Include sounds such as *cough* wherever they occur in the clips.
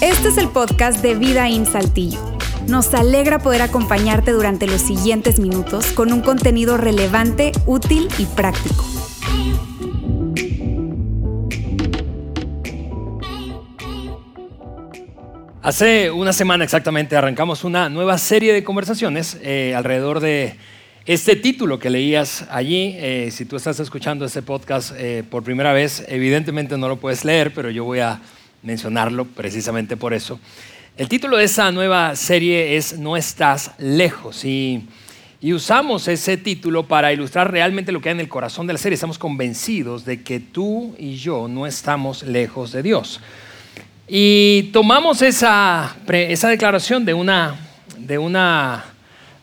Este es el podcast de Vida en Saltillo. Nos alegra poder acompañarte durante los siguientes minutos con un contenido relevante, útil y práctico. Hace una semana exactamente arrancamos una nueva serie de conversaciones eh, alrededor de este título que leías allí. Eh, si tú estás escuchando este podcast eh, por primera vez, evidentemente no lo puedes leer, pero yo voy a mencionarlo precisamente por eso. El título de esa nueva serie es No estás lejos y, y usamos ese título para ilustrar realmente lo que hay en el corazón de la serie. Estamos convencidos de que tú y yo no estamos lejos de Dios. Y tomamos esa, esa declaración de una, de una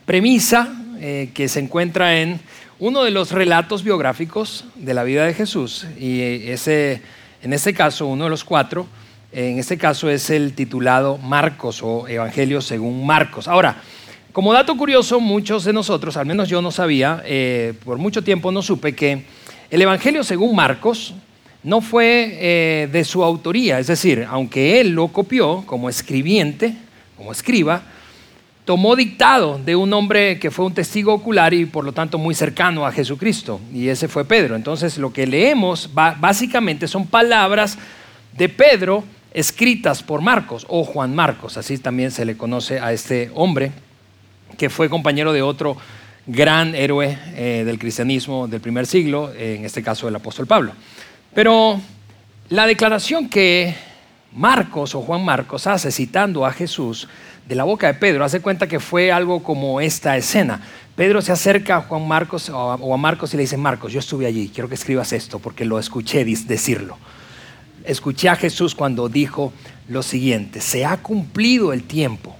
premisa eh, que se encuentra en uno de los relatos biográficos de la vida de Jesús. Y ese, en este caso, uno de los cuatro, en este caso es el titulado Marcos o Evangelio según Marcos. Ahora, como dato curioso, muchos de nosotros, al menos yo no sabía, eh, por mucho tiempo no supe que el Evangelio según Marcos no fue eh, de su autoría, es decir, aunque él lo copió como escribiente, como escriba, tomó dictado de un hombre que fue un testigo ocular y por lo tanto muy cercano a Jesucristo, y ese fue Pedro. Entonces lo que leemos básicamente son palabras de Pedro escritas por Marcos o Juan Marcos, así también se le conoce a este hombre que fue compañero de otro gran héroe eh, del cristianismo del primer siglo, en este caso el apóstol Pablo. Pero la declaración que Marcos o Juan Marcos hace citando a Jesús de la boca de Pedro, hace cuenta que fue algo como esta escena. Pedro se acerca a Juan Marcos o a Marcos y le dice, Marcos, yo estuve allí, quiero que escribas esto porque lo escuché decirlo. Escuché a Jesús cuando dijo lo siguiente, se ha cumplido el tiempo,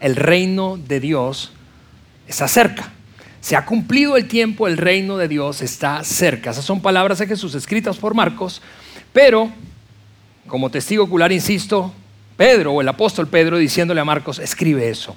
el reino de Dios está cerca. Se ha cumplido el tiempo, el reino de Dios está cerca. Esas son palabras de Jesús escritas por Marcos, pero como testigo ocular, insisto, Pedro o el apóstol Pedro diciéndole a Marcos, escribe eso.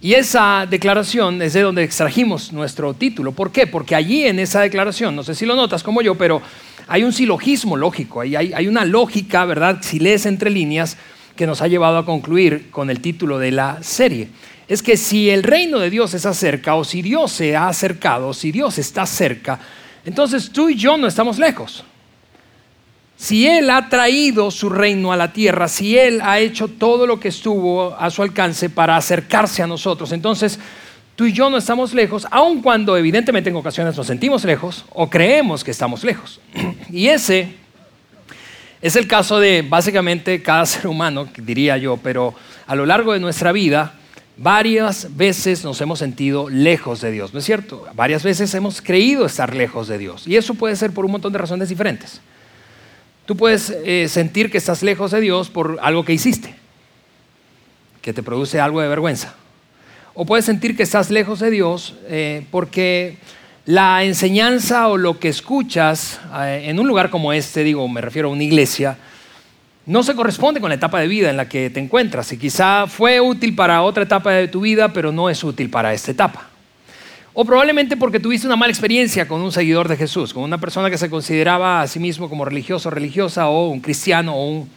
Y esa declaración es de donde extrajimos nuestro título. ¿Por qué? Porque allí en esa declaración, no sé si lo notas como yo, pero hay un silogismo lógico, hay, hay una lógica, ¿verdad? Si lees entre líneas, que nos ha llevado a concluir con el título de la serie es que si el reino de Dios está cerca, o si Dios se ha acercado, o si Dios está cerca, entonces tú y yo no estamos lejos. Si Él ha traído su reino a la tierra, si Él ha hecho todo lo que estuvo a su alcance para acercarse a nosotros, entonces tú y yo no estamos lejos, aun cuando evidentemente en ocasiones nos sentimos lejos o creemos que estamos lejos. *clears throat* Y ese es el caso de básicamente cada *laughs* ser humano, diría yo, pero a lo largo de nuestra vida, Varias veces nos hemos sentido lejos de Dios, ¿no es cierto? Varias veces hemos creído estar lejos de Dios. Y eso puede ser por un montón de razones diferentes. Tú puedes eh, sentir que estás lejos de Dios por algo que hiciste, que te produce algo de vergüenza. O puedes sentir que estás lejos de Dios eh, porque la enseñanza o lo que escuchas eh, en un lugar como este, digo, me refiero a una iglesia, no se corresponde con la etapa de vida en la que te encuentras y quizá fue útil para otra etapa de tu vida, pero no es útil para esta etapa. O probablemente porque tuviste una mala experiencia con un seguidor de Jesús, con una persona que se consideraba a sí mismo como religioso o religiosa, o un cristiano, o un,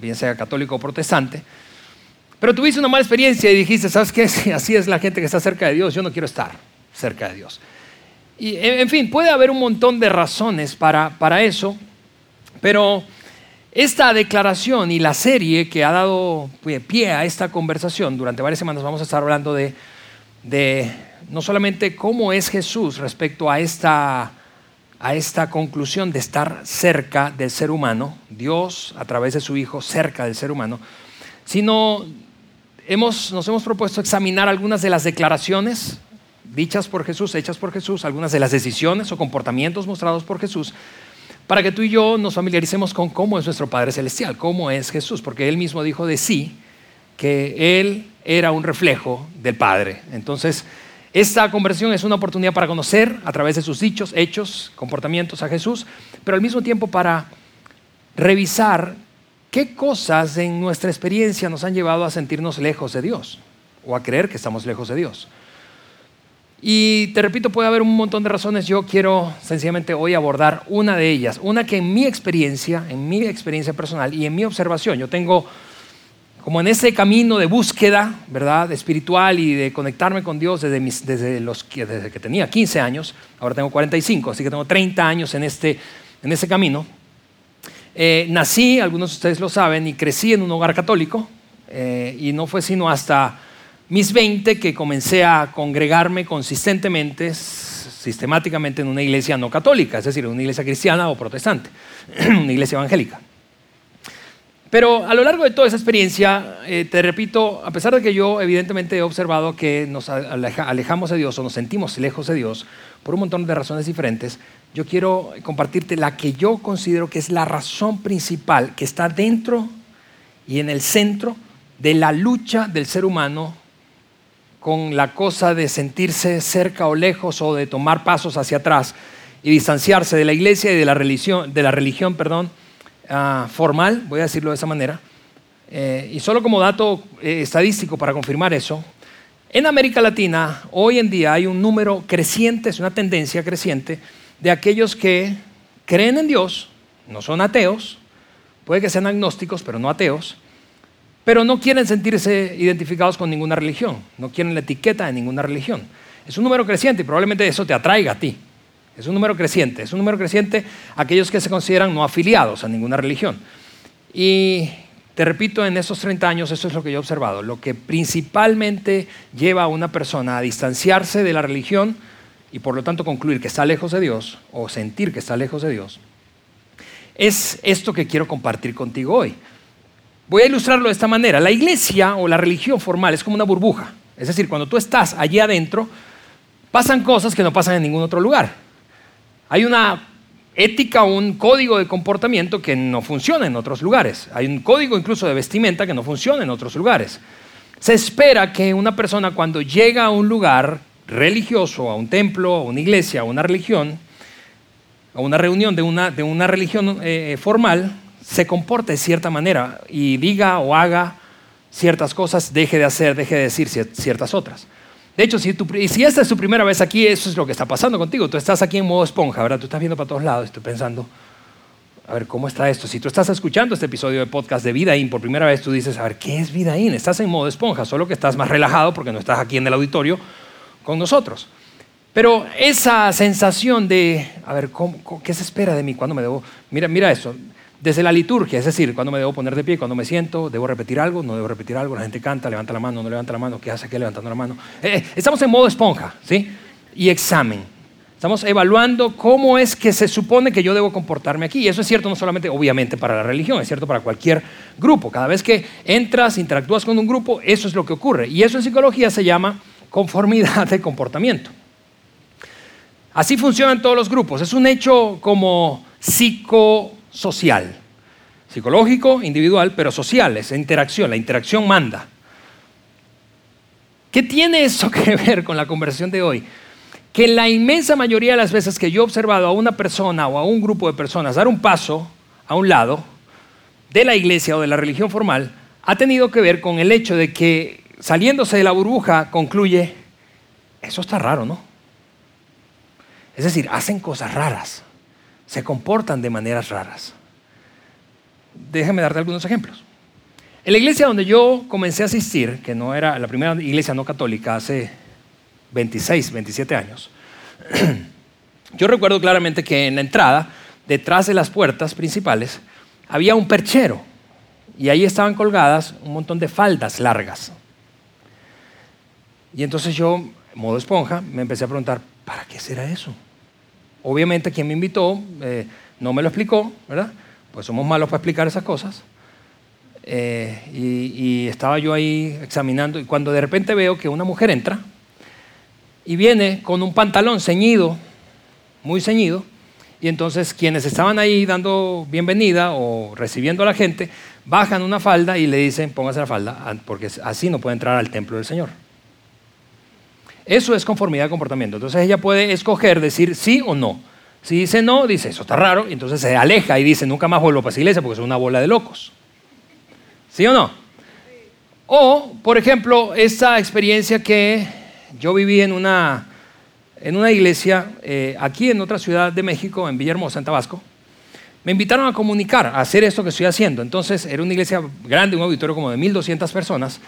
bien sea católico o protestante. Pero tuviste una mala experiencia y dijiste, ¿sabes qué? *laughs* Si así es la gente que está cerca de Dios, yo no quiero estar cerca de Dios. Y en fin, puede haber un montón de razones para, para eso, pero esta declaración y la serie que ha dado pie a esta conversación durante varias semanas vamos a estar hablando de, no solamente cómo es Jesús respecto a esta, a esta conclusión de estar cerca del ser humano, Dios a través de su Hijo cerca del ser humano, sino hemos, nos hemos propuesto examinar algunas de las declaraciones dichas por Jesús, hechas por Jesús, algunas de las decisiones o comportamientos mostrados por Jesús para que tú y yo nos familiaricemos con cómo es nuestro Padre Celestial, cómo es Jesús, porque Él mismo dijo de sí que Él era un reflejo del Padre. Entonces, esta conversión es una oportunidad para conocer a través de sus dichos, hechos, comportamientos a Jesús, pero al mismo tiempo para revisar qué cosas en nuestra experiencia nos han llevado a sentirnos lejos de Dios o a creer que estamos lejos de Dios. Y te repito, puede haber un montón de razones. Yo quiero sencillamente hoy abordar una de ellas. Una que en mi experiencia, en mi experiencia personal y en mi observación, yo tengo como en ese camino de búsqueda, ¿verdad? Espiritual y de conectarme con Dios desde, desde, los, desde que tenía 15 años, ahora tengo 45, así que tengo 30 años en, este, en ese camino. Eh, nací, algunos de ustedes lo saben, y crecí en un hogar católico, eh, y no fue sino hasta mis 20 que comencé a congregarme consistentemente, sistemáticamente en una iglesia no católica, es decir, una iglesia cristiana o protestante, *clears throat* una iglesia evangélica. Pero a lo largo de toda esa experiencia, eh, te repito, a pesar de que yo evidentemente he observado que nos alejamos de Dios o nos sentimos lejos de Dios por un montón de razones diferentes, yo quiero compartirte la que yo considero que es la razón principal que está dentro y en el centro de la lucha del ser humano con la cosa de sentirse cerca o lejos o de tomar pasos hacia atrás y distanciarse de la iglesia y de la religión, de la religión perdón, Ah, formal, voy a decirlo de esa manera, eh, y solo como dato eh, estadístico para confirmar eso, en América Latina hoy en día hay un número creciente, es una tendencia creciente, de aquellos que creen en Dios, no son ateos, puede que sean agnósticos, pero no ateos, pero no quieren sentirse identificados con ninguna religión, no quieren la etiqueta de ninguna religión. Es un número creciente y probablemente eso te atraiga a ti. Es un número creciente, es un número creciente aquellos que se consideran no afiliados a ninguna religión. Y te repito, en esos 30 años eso es lo que yo he observado. Lo que principalmente lleva a una persona a distanciarse de la religión y por lo tanto concluir que está lejos de Dios o sentir que está lejos de Dios, es esto que quiero compartir contigo hoy. Voy a ilustrarlo de esta manera. La iglesia o la religión formal es como una burbuja. Es decir, cuando tú estás allí adentro, pasan cosas que no pasan en ningún otro lugar. Hay una ética un código de comportamiento que no funciona en otros lugares. Hay un código incluso de vestimenta que no funciona en otros lugares. Se espera que una persona cuando llega a un lugar religioso, a un templo, a una iglesia, a una religión, a una reunión de una, de una religión eh, formal, se comporte de cierta manera y diga o haga ciertas cosas, deje de hacer, deje de decir ciertas otras. De hecho, si, esta es tu primera vez aquí, eso es lo que está pasando contigo. Tú estás aquí en modo esponja, ¿verdad? Tú estás viendo para todos lados, estoy pensando, a ver, ¿cómo está esto? Si tú estás escuchando este episodio de podcast de Vidaín por primera vez, tú dices, a ver, ¿qué es Vidaín? Estás en modo esponja, solo que estás más relajado porque no estás aquí en el auditorio con nosotros. Pero esa sensación de, a ver, ¿qué se espera de mí? ¿Cuándo me debo? Mira, mira eso. Desde la liturgia, es decir, cuando me debo poner de pie, cuando me siento, debo repetir algo, no debo repetir algo, la gente canta, levanta la mano, no levanta la mano, ¿qué hace? ¿Qué levantando la mano? Eh, eh, estamos en modo esponja, ¿sí? Y examen. Estamos evaluando cómo es que se supone que yo debo comportarme aquí. Y eso es cierto no solamente, obviamente, para la religión, es cierto para cualquier grupo. Cada vez que entras, interactúas con un grupo, eso es lo que ocurre. Y eso en psicología se llama conformidad de comportamiento. Así funcionan todos los grupos. Es un hecho como psico social. Psicológico, individual, pero social, es interacción, la interacción manda. ¿Qué tiene eso *laughs* que ver con la conversación de hoy? Que la inmensa mayoría de las veces que yo he observado a una persona o a un grupo de personas dar un paso a un lado de la iglesia o de la religión formal, ha tenido que ver con el hecho de que saliéndose de la burbuja concluye, eso está raro, ¿no? Es decir, hacen cosas raras se comportan de maneras raras. Déjame darte algunos ejemplos. En la iglesia donde yo comencé a asistir, que no era la primera iglesia no católica hace 26, 27 años, *clears throat* yo recuerdo claramente que en la entrada, detrás de las puertas principales, había un perchero y ahí estaban colgadas un montón de faldas largas. Y entonces yo, modo esponja, me empecé a preguntar, ¿para qué será eso? Obviamente quien me invitó eh, no me lo explicó, ¿verdad? Pues somos malos para explicar esas cosas. Eh, y, estaba yo ahí examinando y cuando de repente veo que una mujer entra y viene con un pantalón ceñido, muy ceñido, y entonces quienes estaban ahí dando bienvenida o recibiendo a la gente, bajan una falda y le dicen, póngase la falda, porque así no puede entrar al templo del Señor. Eso es conformidad de comportamiento. Entonces ella puede escoger decir sí o no. Si dice no, dice eso está raro, y entonces se aleja y dice nunca más vuelvo para esa iglesia porque es una bola de locos. ¿Sí o no? O, por ejemplo, esa experiencia que yo viví en una en una iglesia eh, aquí en otra ciudad de México, en Villahermosa, en Tabasco. Me invitaron a comunicar, a hacer esto que estoy haciendo. Entonces era una iglesia grande, un auditorio como de 1.200 personas.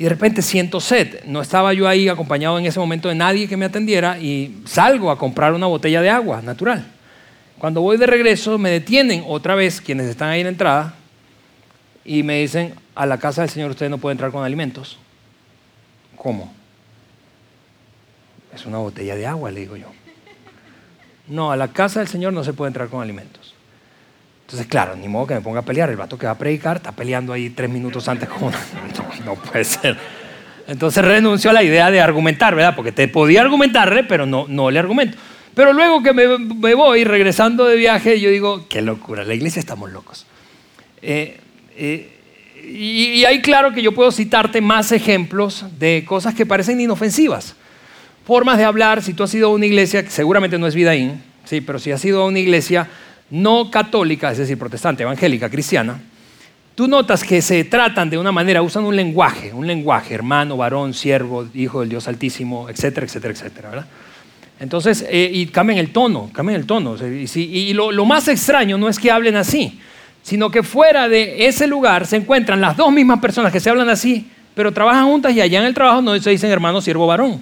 Y de repente siento sed. No estaba yo ahí acompañado en ese momento de nadie que me atendiera y salgo a comprar una botella de agua natural. Cuando voy de regreso me detienen otra vez quienes están ahí en la entrada y me dicen, a la casa del Señor usted no puede entrar con alimentos. ¿Cómo? Es una botella de agua, le digo yo. No, a la casa del Señor no se puede entrar con alimentos. Entonces, claro, ni modo que me ponga a pelear. El vato que va a predicar está peleando ahí tres minutos antes. *laughs* Como, no, no puede ser. Entonces renunció a la idea de argumentar, ¿verdad? Porque te podía argumentarle, pero no, no le argumento. Pero luego que me, me voy regresando de viaje, yo digo, qué locura, la iglesia estamos locos. Eh, eh, y, y ahí claro que yo puedo citarte más ejemplos de cosas que parecen inofensivas. Formas de hablar, si tú has ido a una iglesia, que seguramente no es Vidaín, sí, pero si has ido a una iglesia no católica, es decir, protestante, evangélica, cristiana, tú notas que se tratan de una manera, usan un lenguaje, un lenguaje, hermano, varón, siervo, hijo del Dios Altísimo, etcétera, etcétera, etcétera, ¿verdad? Entonces, eh, y cambian el tono, cambian el tono. Y, lo, lo más extraño no es que hablen así, sino que fuera de ese lugar se encuentran las dos mismas personas que se hablan así, pero trabajan juntas y allá en el trabajo no se dicen hermano, siervo, varón.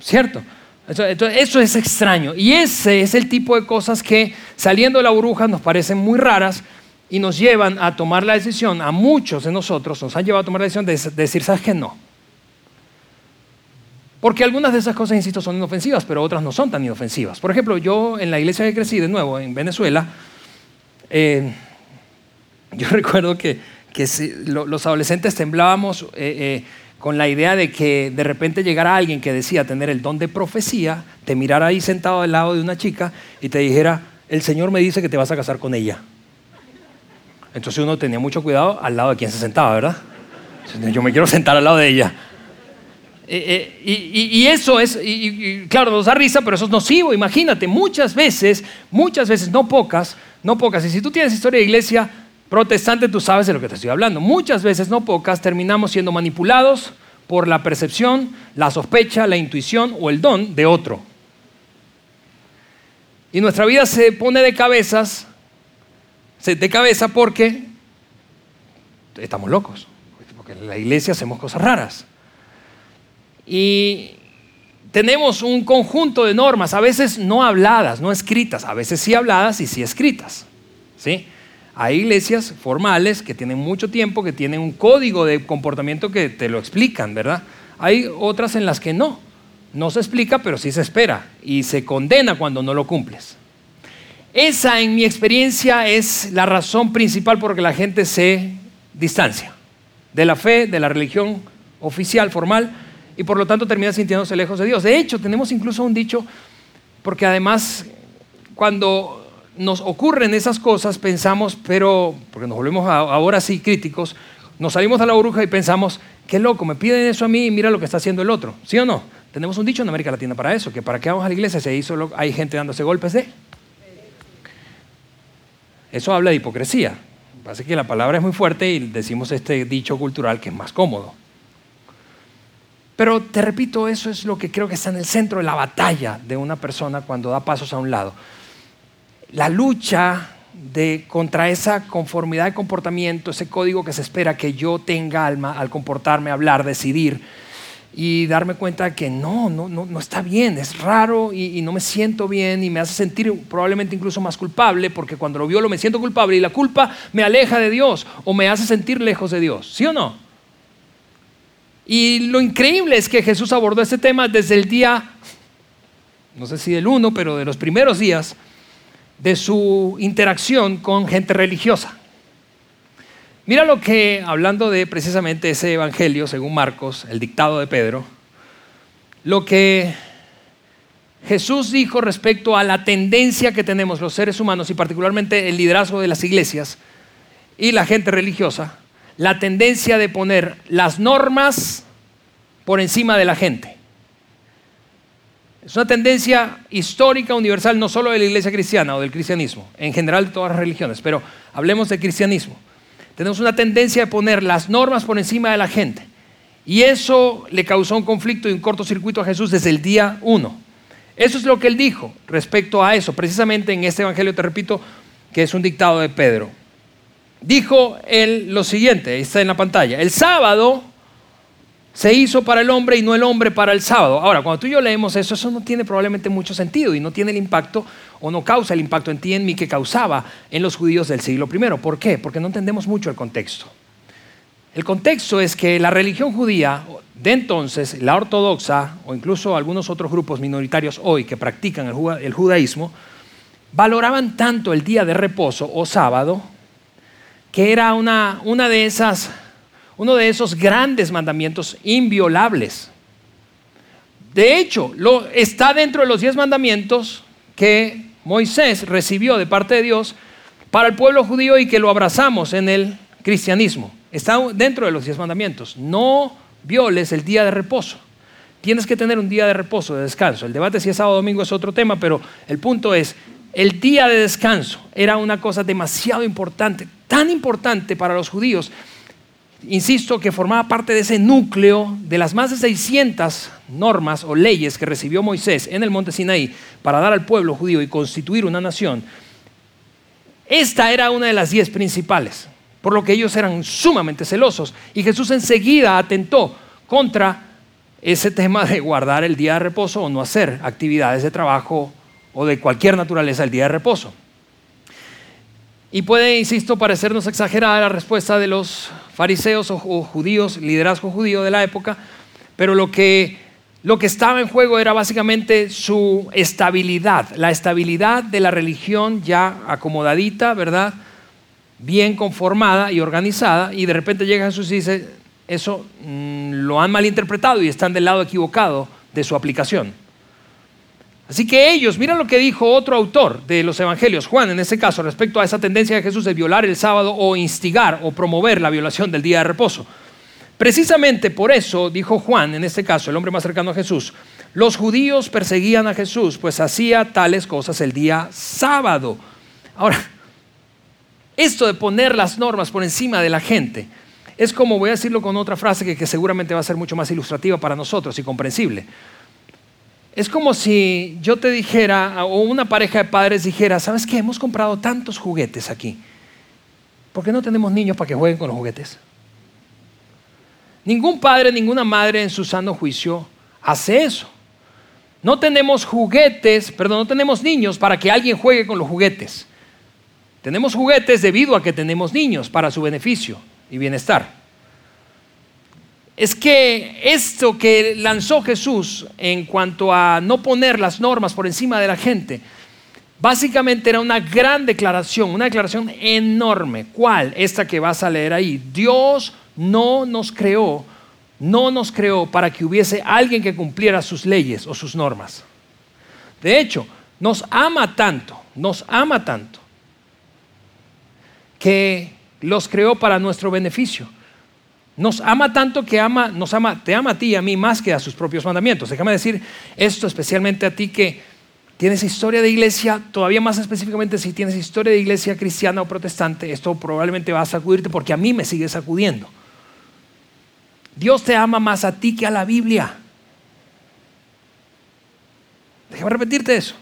¿Cierto? Eso, entonces, eso es extraño. Y ese es el tipo de cosas que saliendo de la burbuja nos parecen muy raras y nos llevan a tomar la decisión, a muchos de nosotros nos han llevado a tomar la decisión de decir, ¿sabes qué? No. Porque algunas de esas cosas, insisto, son inofensivas, pero otras no son tan inofensivas. Por ejemplo, yo en la iglesia que crecí, de nuevo, en Venezuela, eh, yo *laughs* recuerdo que, que los adolescentes temblábamos eh, eh, con la idea de que de repente llegara alguien que decía tener el don de profecía, te mirara ahí sentado al lado de una chica y te dijera, el Señor me dice que te vas a casar con ella. Entonces uno tenía mucho cuidado al lado de quien se sentaba, ¿verdad? Yo me quiero sentar al lado de ella. Eh, eh, y, eso es, claro, nos da risa, pero eso es nocivo. Imagínate, muchas veces, muchas veces, no pocas, no pocas. Y si tú tienes historia de iglesia protestante, tú sabes de lo que te estoy hablando. Muchas veces, no pocas, terminamos siendo manipulados por la percepción, la sospecha, la intuición o el don de otro. Y nuestra vida se pone de cabezas, de cabeza porque estamos locos. Porque en la iglesia hacemos cosas raras. Y tenemos un conjunto de normas, a veces no habladas, no escritas, a veces sí habladas y sí escritas. ¿sí? Hay iglesias formales que tienen mucho tiempo, que tienen un código de comportamiento que te lo explican, ¿verdad? Hay otras en las que no. No se explica, pero sí se espera y se condena cuando no lo cumples. Esa, en mi experiencia, es la razón principal por la que la gente se distancia de la fe, de la religión oficial, formal, y por lo tanto termina sintiéndose lejos de Dios. De hecho, tenemos incluso un dicho, porque además, cuando nos ocurren esas cosas, pensamos, pero, porque nos volvemos ahora sí críticos, nos salimos a la burbuja y pensamos, qué loco, me piden eso a mí y mira lo que está haciendo el otro. ¿Sí o no? Tenemos un dicho en América Latina para eso, que para qué vamos a la iglesia si ahí solo hay gente dándose golpes de... Eso habla de hipocresía. Pasa que la palabra es muy fuerte y decimos este dicho cultural que es más cómodo. Pero te repito, eso es lo que creo que está en el centro de la batalla de una persona cuando da pasos a un lado. La lucha de, contra esa conformidad de comportamiento, ese código que se espera que yo tenga alma al comportarme, hablar, decidir y darme cuenta que no, no, no, no está bien, es raro y, no me siento bien y me hace sentir probablemente incluso más culpable porque cuando lo violo me siento culpable y la culpa me aleja de Dios o me hace sentir lejos de Dios, ¿sí o no? Y lo increíble es que Jesús abordó este tema desde el día, no sé si del uno, pero de los primeros días de su interacción con gente religiosa. Mira lo que, hablando de precisamente ese evangelio, según Marcos, el dictado de Pedro, lo que Jesús dijo respecto a la tendencia que tenemos los seres humanos y particularmente el liderazgo de las iglesias y la gente religiosa, la tendencia de poner las normas por encima de la gente. Es una tendencia histórica, universal, no solo de la iglesia cristiana o del cristianismo, en general de todas las religiones, pero hablemos del cristianismo. Tenemos una tendencia de poner las normas por encima de la gente. Y eso le causó un conflicto y un cortocircuito a Jesús desde el día uno. Eso es lo que él dijo respecto a eso, precisamente en este Evangelio, te repito, que es un dictado de Pedro. Dijo él lo siguiente, está en la pantalla, el sábado se hizo para el hombre y no el hombre para el sábado. Ahora, cuando tú y yo leemos eso, eso no tiene probablemente mucho sentido y no tiene el impacto o no causa el impacto en ti en mí que causaba en los judíos del siglo I. ¿Por qué? Porque no entendemos mucho el contexto. El contexto es que la religión judía de entonces, la ortodoxa o incluso algunos otros grupos minoritarios hoy que practican el judaísmo, valoraban tanto el día de reposo o sábado que era una, una de esas uno de esos grandes mandamientos inviolables. De hecho, está dentro de los diez mandamientos que Moisés recibió de parte de Dios para el pueblo judío y que lo abrazamos en el cristianismo. Está dentro de los diez mandamientos. No violes el día de reposo. Tienes que tener un día de reposo, de descanso. El debate si es sábado o domingo es otro tema, pero el punto es, el día de descanso era una cosa demasiado importante, tan importante para los judíos insisto, que formaba parte de ese núcleo de las más de 600 normas o leyes que recibió Moisés en el monte Sinaí para dar al pueblo judío y constituir una nación, esta era una de las diez principales, por lo que ellos eran sumamente celosos. Y Jesús enseguida atentó contra ese tema de guardar el día de reposo o no hacer actividades de trabajo o de cualquier naturaleza el día de reposo. Y puede, insisto, parecernos exagerada la respuesta de los fariseos o, judíos, liderazgo judío de la época, pero lo que, lo que estaba en juego era básicamente su estabilidad, la estabilidad de la religión ya acomodadita, ¿verdad? Bien conformada y organizada, y de repente llega Jesús y dice, eso mm, lo han malinterpretado y están del lado equivocado de su aplicación. Así que ellos, mira lo que dijo otro autor de los evangelios, Juan en ese caso, respecto a esa tendencia de Jesús de violar el sábado o instigar o promover la violación del día de reposo. Precisamente por eso, dijo Juan, en este caso, el hombre más cercano a Jesús, los judíos perseguían a Jesús, pues hacía tales cosas el día sábado. Ahora, esto de poner las normas por encima de la gente, es como, voy a decirlo con otra frase que, que seguramente va a ser mucho más ilustrativa para nosotros y comprensible. Es como si yo te dijera, o una pareja de padres dijera, ¿sabes qué? Hemos comprado tantos juguetes aquí. ¿Por qué no tenemos niños para que jueguen con los juguetes? Ningún padre, ninguna madre en su sano juicio hace eso. No tenemos juguetes, perdón, no tenemos niños para que alguien juegue con los juguetes. Tenemos juguetes debido a que tenemos niños para su beneficio y bienestar es que esto que lanzó Jesús en cuanto a no poner las normas por encima de la gente, básicamente era una gran declaración, una declaración enorme. ¿Cuál? Esta que vas a leer ahí. Dios no nos creó, no nos creó para que hubiese alguien que cumpliera sus leyes o sus normas. De hecho, nos ama tanto, nos ama tanto, que los creó para nuestro beneficio. Nos ama tanto que ama, nos ama, te ama a ti y a mí más que a sus propios mandamientos. Déjame decir esto especialmente a ti que tienes historia de iglesia, todavía más específicamente si tienes historia de iglesia cristiana o protestante, esto probablemente va a sacudirte porque a mí me sigue sacudiendo. Dios te ama más a ti que a la Biblia. Déjame repetirte eso.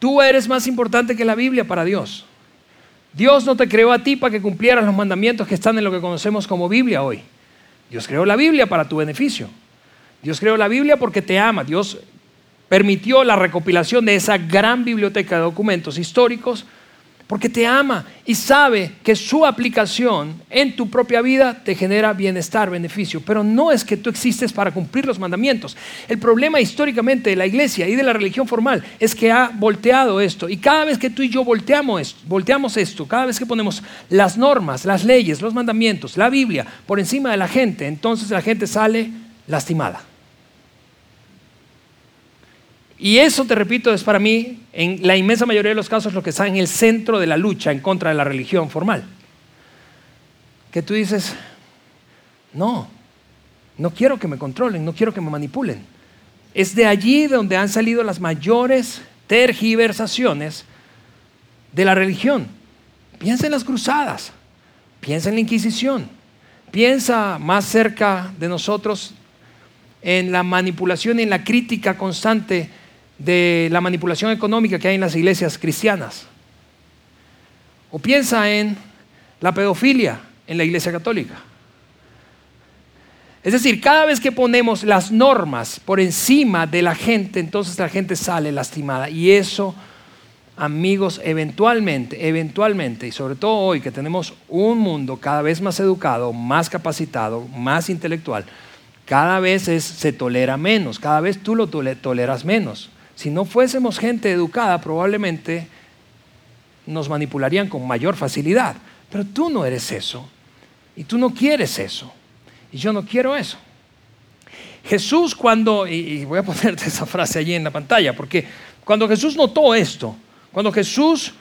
Tú eres más importante que la Biblia para Dios. Dios no te creó a ti para que cumplieras los mandamientos que están en lo que conocemos como Biblia hoy. Dios creó la Biblia para tu beneficio. Dios creó la Biblia porque te ama. Dios permitió la recopilación de esa gran biblioteca de documentos históricos porque te ama y sabe que su aplicación en tu propia vida te genera bienestar, beneficio. Pero no es que tú existes para cumplir los mandamientos. El problema históricamente de la iglesia y de la religión formal es que ha volteado esto. Y cada vez que tú y yo volteamos esto, volteamos esto, cada vez que ponemos las normas, las leyes, los mandamientos, la Biblia por encima de la gente, entonces la gente sale lastimada. Y eso, te repito, es para mí, en la inmensa mayoría de los casos, lo que está en el centro de la lucha en contra de la religión formal. Que tú dices, no, no quiero que me controlen, no quiero que me manipulen. Es de allí donde han salido las mayores tergiversaciones de la religión. Piensa en las cruzadas, piensa en la Inquisición, piensa más cerca de nosotros en la manipulación y en la crítica constante de la manipulación económica que hay en las iglesias cristianas. O piensa en la pedofilia en la iglesia católica. Es decir, cada vez que ponemos las normas por encima de la gente, entonces la gente sale lastimada. Y eso, amigos, eventualmente, eventualmente, y sobre todo hoy que tenemos un mundo cada vez más educado, más capacitado, más intelectual, cada vez se tolera menos, cada vez tú lo toleras menos. Si no fuésemos gente educada, probablemente nos manipularían con mayor facilidad. Pero tú no eres eso. Y tú no quieres eso. Y yo no quiero eso. Jesús cuando, y voy a ponerte *laughs* esa frase allí en la pantalla, porque cuando Jesús notó esto, cuando Jesús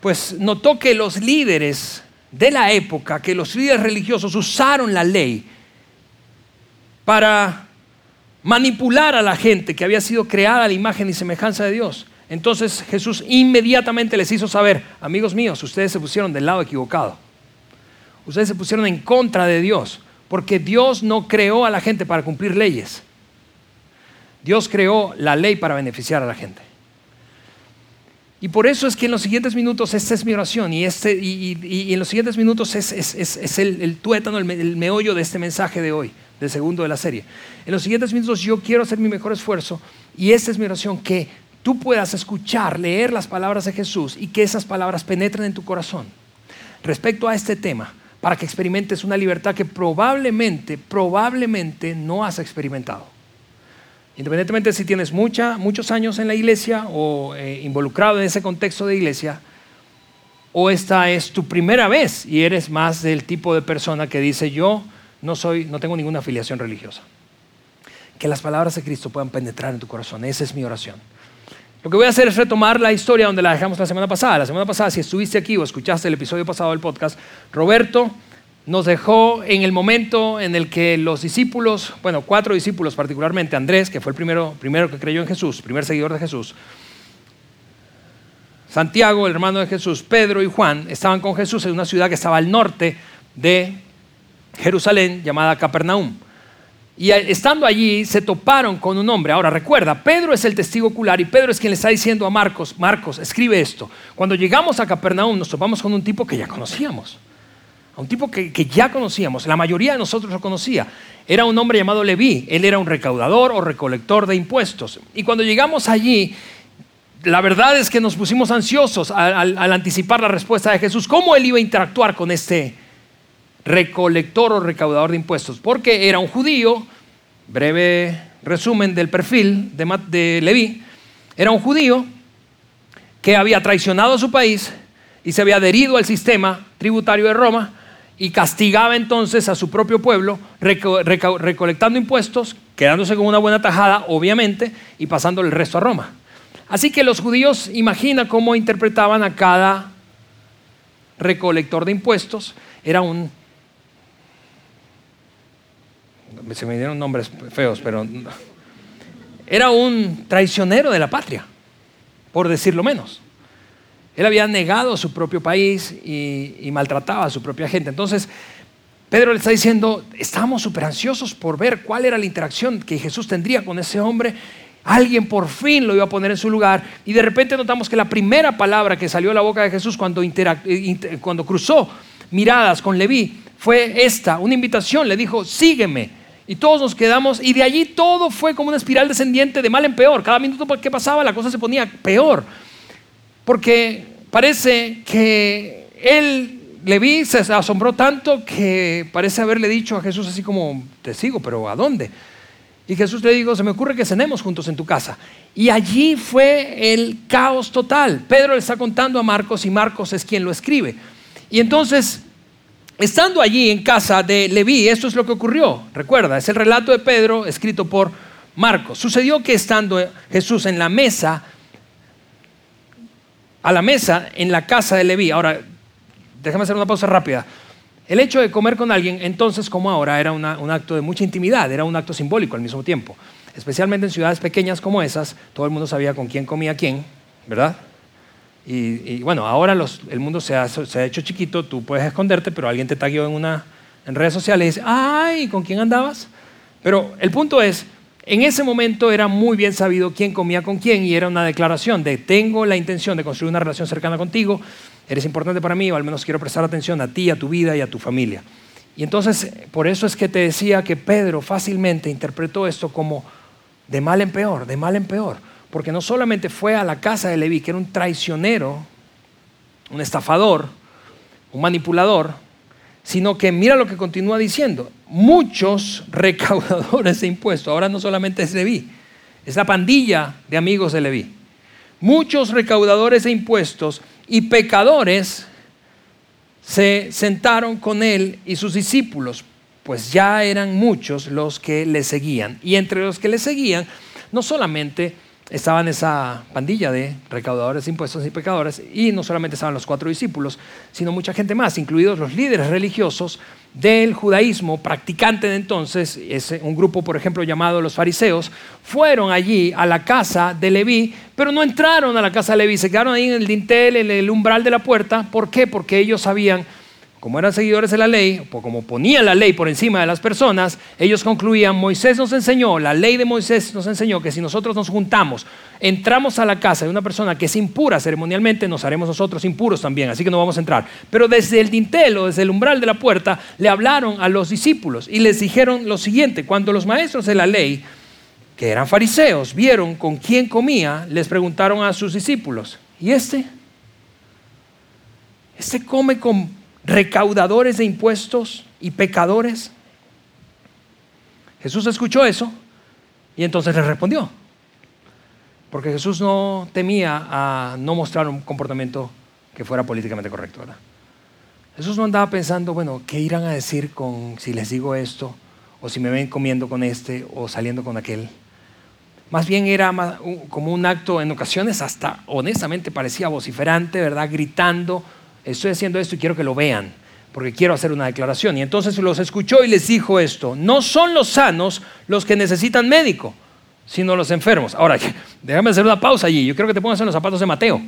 pues notó que los líderes de la época, que los líderes religiosos usaron la ley para manipular a la gente que había sido creada a la imagen y semejanza de Dios. Entonces Jesús inmediatamente les hizo saber, amigos míos, ustedes se pusieron del lado equivocado. Ustedes se pusieron en contra de Dios, porque Dios no creó a la gente para cumplir leyes. Dios creó la ley para beneficiar a la gente. Y por eso es que en los siguientes minutos, esta es mi oración, y, este, y, en los siguientes minutos es, el, tuétano, el meollo de este mensaje de hoy del segundo de la serie. En los siguientes minutos yo quiero hacer mi mejor esfuerzo y esta es mi oración, que tú puedas escuchar, leer las palabras de Jesús y que esas palabras penetren en tu corazón respecto a este tema para que experimentes una libertad que probablemente, probablemente no has experimentado. Independientemente si tienes muchos años en la iglesia o eh, involucrado en ese contexto de iglesia, o esta es tu primera vez y eres más del tipo de persona que dice yo no soy, no tengo ninguna afiliación religiosa. Que las palabras de Cristo puedan penetrar en tu corazón. Esa es mi oración. Lo que voy a hacer es retomar la historia donde la dejamos la semana pasada. La semana pasada, si estuviste aquí o escuchaste el episodio pasado del podcast, Roberto nos dejó en el momento en el que los discípulos, bueno, cuatro discípulos particularmente, Andrés, que fue el primero, primero que creyó en Jesús, primer seguidor de Jesús, Santiago, el hermano de Jesús, Pedro y Juan, estaban con Jesús en una ciudad que estaba al norte de Jerusalén llamada Capernaum. Y estando allí se toparon con un hombre. Ahora recuerda, Pedro es el testigo ocular y Pedro es quien le está diciendo a Marcos, Marcos, escribe esto. Cuando llegamos a Capernaum nos topamos con un tipo que ya conocíamos. A un tipo que, que ya conocíamos. La mayoría de nosotros lo conocía. Era un hombre llamado Leví. Él era un recaudador o recolector de impuestos. Y cuando llegamos allí, la verdad es que nos pusimos ansiosos al, al anticipar la respuesta de Jesús. ¿Cómo él iba a interactuar con este recolector o recaudador de impuestos, porque era un judío, breve resumen del perfil de, de Leví, era un judío que había traicionado a su país y se había adherido al sistema tributario de Roma y castigaba entonces a su propio pueblo recolectando impuestos, quedándose con una buena tajada, obviamente, y pasando el resto a Roma. Así que los judíos, imagina cómo interpretaban a cada recolector de impuestos, era un se me dieron nombres feos, pero era un traicionero de la patria, por decirlo menos. Él había negado su propio país y, maltrataba a su propia gente. Entonces, Pedro le está diciendo, estamos súper ansiosos por ver cuál era la interacción que Jesús tendría con ese hombre. Alguien por fin lo iba a poner en su lugar. Y de repente notamos que la primera palabra que salió de la boca de Jesús cuando, cuando cruzó miradas con Leví fue esta, una invitación. Le dijo, sígueme. Y todos nos quedamos, y de allí todo fue como una espiral descendiente de mal en peor. Cada minuto que pasaba la cosa se ponía peor. Porque parece que él, Leví, se asombró tanto que parece haberle dicho a Jesús así como, te sigo, pero ¿a dónde? Y Jesús le dijo, se me ocurre que cenemos juntos en tu casa. Y allí fue el caos total. Pedro le está contando a Marcos y Marcos es quien lo escribe. Y entonces Estando allí en casa de Leví, esto es lo que ocurrió. Recuerda, es el relato de Pedro escrito por Marcos. Sucedió que estando Jesús en la mesa, a la mesa en la casa de Leví. Ahora, déjame hacer una pausa rápida. El hecho de comer con alguien, entonces como ahora, era un acto de mucha intimidad, era un acto simbólico al mismo tiempo. Especialmente en ciudades pequeñas como esas, todo el mundo sabía con quién comía quién, ¿verdad? Y, bueno, ahora el mundo se ha, hecho chiquito, tú puedes esconderte, pero alguien te taguió en una, en redes sociales y dice, ay, ¿con quién andabas? Pero el punto es, en ese momento era muy bien sabido quién comía con quién y era una declaración de tengo la intención de construir una relación cercana contigo, eres importante para mí o al menos quiero prestar atención a ti, a tu vida y a tu familia. Y entonces, por eso es que te decía que Pedro fácilmente interpretó esto como de mal en peor, de mal en peor, porque no solamente fue a la casa de Leví, que era un traicionero, un estafador, un manipulador, sino que mira lo que continúa diciendo, muchos recaudadores de impuestos, ahora no solamente es Leví, es la pandilla de amigos de Leví, muchos recaudadores de impuestos y pecadores se sentaron con él y sus discípulos, pues ya eran muchos los que le seguían. Y entre los que le seguían, no solamente estaban esa pandilla de recaudadores de impuestos y pecadores, y no solamente estaban los cuatro discípulos, sino mucha gente más, incluidos los líderes religiosos del judaísmo practicante de entonces, es un grupo, por ejemplo, llamado los fariseos, fueron allí a la casa de Leví, pero no entraron a la casa de Leví, se quedaron ahí en el dintel, en el umbral de la puerta. ¿Por qué? Porque ellos sabían como eran seguidores de la ley, o como ponían la ley por encima de las personas, ellos concluían, Moisés nos enseñó, la ley de Moisés nos enseñó que si nosotros nos juntamos, entramos a la casa de una persona que es impura ceremonialmente, nos haremos nosotros impuros también, así que no vamos a entrar. Pero desde el dintel o desde el umbral de la puerta le hablaron a los discípulos y les dijeron lo siguiente, cuando los maestros de la ley, que eran fariseos, vieron con quién comía, les preguntaron a sus discípulos, ¿y este? ¿Este come con recaudadores de impuestos y pecadores? Jesús escuchó eso y entonces le respondió. Porque Jesús no temía a no mostrar un comportamiento que fuera políticamente correcto. Jesús no andaba pensando, bueno, ¿qué irán a decir con si les digo esto? O si me ven comiendo con este o saliendo con aquel. Más bien era como un acto, en ocasiones hasta honestamente parecía vociferante, ¿verdad? Gritando, estoy haciendo esto y quiero que lo vean, porque quiero hacer una declaración. Y entonces los escuchó y les dijo esto, no son los sanos los que necesitan médico, sino los enfermos. Ahora, *laughs* déjame hacer una pausa allí, yo creo que te pongas en los zapatos de Mateo.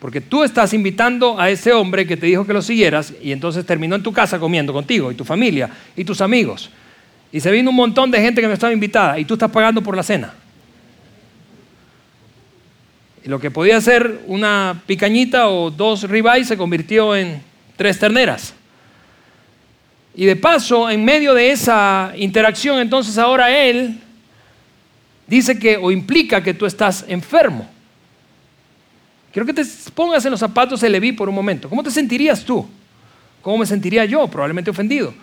Porque tú estás invitando a ese hombre que te dijo que lo siguieras y entonces terminó en tu casa comiendo contigo y tu familia y tus amigos. Y se vino un montón de gente que no estaba invitada y tú estás pagando por la cena. Lo que podía ser una picañita o dos ribeyes se convirtió en tres terneras. Y de paso, en medio de esa interacción, entonces ahora él dice que o implica que tú estás enfermo. Quiero que te pongas en los zapatos de Leví por un momento. ¿Cómo te sentirías tú? ¿Cómo me sentiría yo? Probablemente ofendido.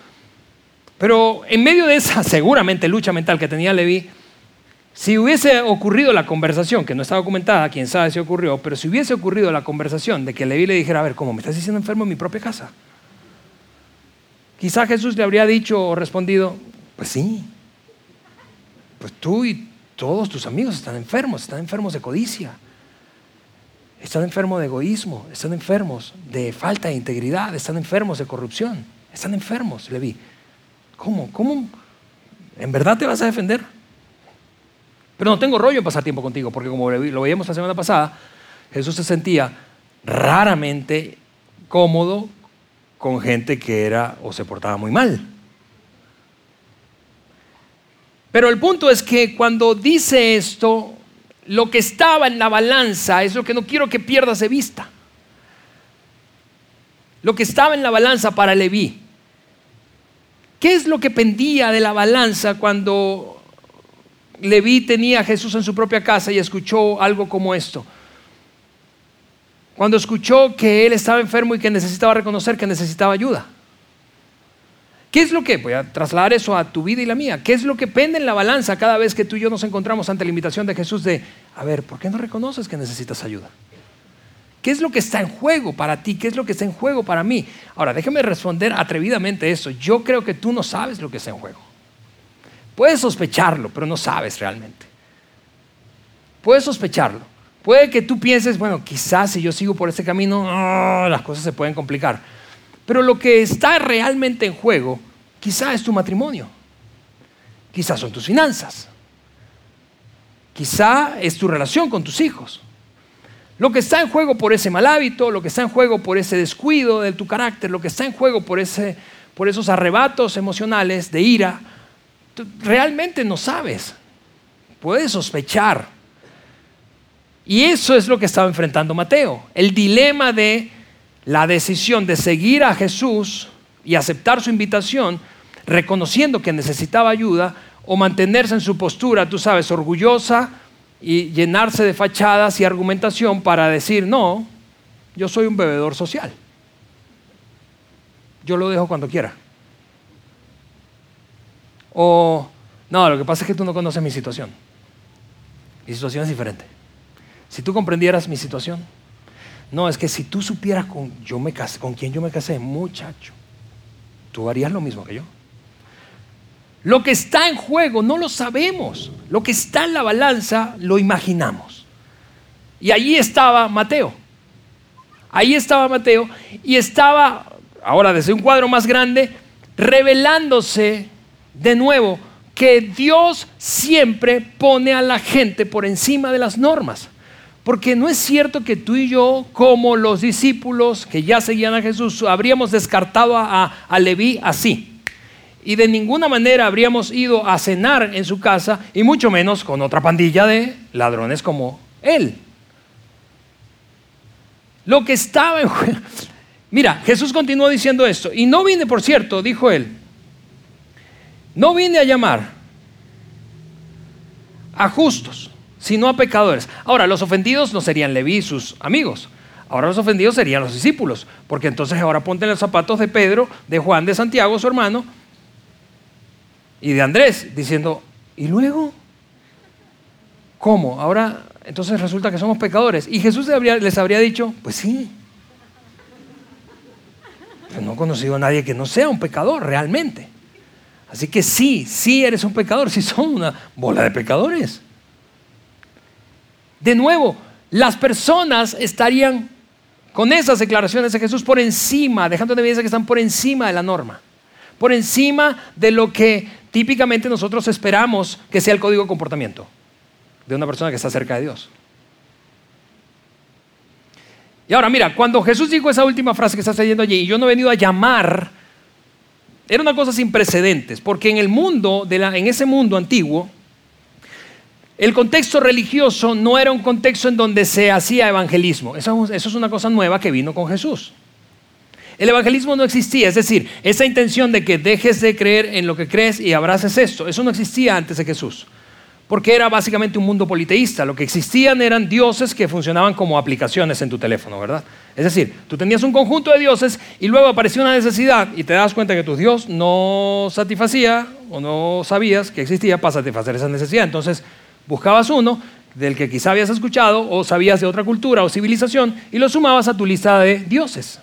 Pero en medio de esa *laughs* seguramente lucha mental que tenía Leví, si hubiese ocurrido la conversación, que no está documentada, quién sabe si ocurrió, pero si hubiese ocurrido la conversación de que Leví le dijera, a ver, ¿cómo me estás diciendo enfermo en mi propia casa? Quizá Jesús le habría dicho o respondido, pues sí, pues tú y todos tus amigos están enfermos, están enfermos de codicia, están enfermos de egoísmo, están enfermos de falta de integridad, están enfermos de corrupción, están enfermos, Leví. ¿Cómo? ¿Cómo? ¿En verdad te vas a defender? Pero no tengo rollo en pasar tiempo contigo, porque como lo veíamos la semana pasada, Jesús se sentía raramente cómodo con gente que era o se portaba muy mal. Pero el punto es que cuando dice esto, lo que estaba en la balanza es lo que no quiero que pierdas de vista. Lo que estaba en la balanza para Leví. ¿Qué es lo que pendía de la balanza cuando Leví tenía a Jesús en su propia casa y escuchó algo como esto. Cuando escuchó que él estaba enfermo y que necesitaba reconocer que necesitaba ayuda. ¿Qué es lo que, voy a trasladar eso a tu vida y la mía, qué es lo que pende en la balanza cada vez que tú y yo nos encontramos ante la invitación de Jesús de, a ver, ¿por qué no reconoces que necesitas ayuda? ¿Qué es lo que está en juego para ti? ¿Qué es lo que está en juego para mí? Ahora, déjame responder atrevidamente eso. Yo creo que tú no sabes lo que está en juego. Puedes sospecharlo, pero no sabes realmente. Puedes sospecharlo. Puede que tú pienses, bueno, quizás si yo sigo por ese camino, ah, las cosas se pueden complicar. Pero lo que está realmente en juego, quizás es tu matrimonio. Quizás son tus finanzas. Quizá es tu relación con tus hijos. Lo que está en juego por ese mal hábito, lo que está en juego por ese descuido de tu carácter, lo que está en juego por ese por esos arrebatos emocionales de ira, realmente no sabes. Puedes sospechar. Y eso es lo que estaba enfrentando Mateo. El dilema de la decisión de seguir a Jesús y aceptar su invitación, reconociendo que necesitaba ayuda, o mantenerse en su postura, tú sabes, orgullosa y llenarse de fachadas y argumentación para decir, no, yo soy un bebedor social. Yo lo dejo cuando quiera. O, no, lo que pasa es que tú no conoces mi situación. Mi situación es diferente. Si tú comprendieras mi situación, no, es que si tú supieras con, quién yo me casé, muchacho, tú harías lo mismo que yo. Lo que está en juego no lo sabemos. Lo que está en la balanza lo imaginamos. Y allí estaba Mateo. Ahí estaba Mateo y estaba, ahora desde un cuadro más grande, revelándose de nuevo que Dios siempre pone a la gente por encima de las normas. Porque no es cierto que tú y yo, como los discípulos que ya seguían a Jesús, habríamos descartado a, a Leví así y de ninguna manera habríamos ido a cenar en su casa y mucho menos con otra pandilla de ladrones como él. Lo que estaba en *laughs* Mira, Jesús continuó diciendo esto. Y no vine, por cierto, dijo él, no vine a llamar a justos, sino a pecadores. Ahora, los ofendidos no serían Leví y sus amigos. Ahora los ofendidos serían los discípulos, porque entonces ahora ponte los zapatos de Pedro, de Juan, de Santiago, su hermano, y de Andrés, diciendo, ¿y luego? ¿Cómo? Ahora, entonces resulta que somos pecadores. Y Jesús les habría, dicho, pues sí. Pero no he conocido a nadie que no sea un pecador realmente. Así que sí, sí eres un pecador, sí son una bola de pecadores. De nuevo, las personas estarían con esas declaraciones de Jesús por encima, dejando de evidencia que están por encima de la norma, por encima de lo que típicamente nosotros esperamos que sea el código de comportamiento de una persona que está cerca de Dios. Y ahora mira, cuando Jesús dijo esa última frase que estás leyendo allí, yo no he venido a llamar, era una cosa sin precedentes, porque en el mundo, de la, en ese mundo antiguo, el contexto religioso no era un contexto en donde se hacía evangelismo. eso es una cosa nueva que vino con Jesús. El evangelismo no existía, es decir, esa intención de que dejes de creer en lo que crees y abraces esto, eso no existía antes de Jesús, porque era básicamente un mundo politeísta. Lo que existían eran dioses que funcionaban como aplicaciones en tu teléfono, ¿verdad? Es decir, tú tenías un conjunto de dioses y luego apareció una necesidad y te das cuenta que tu Dios no satisfacía o no sabías que existía para satisfacer esa necesidad. Entonces buscabas uno del que quizá habías escuchado o sabías de otra cultura o civilización y lo sumabas a tu lista de dioses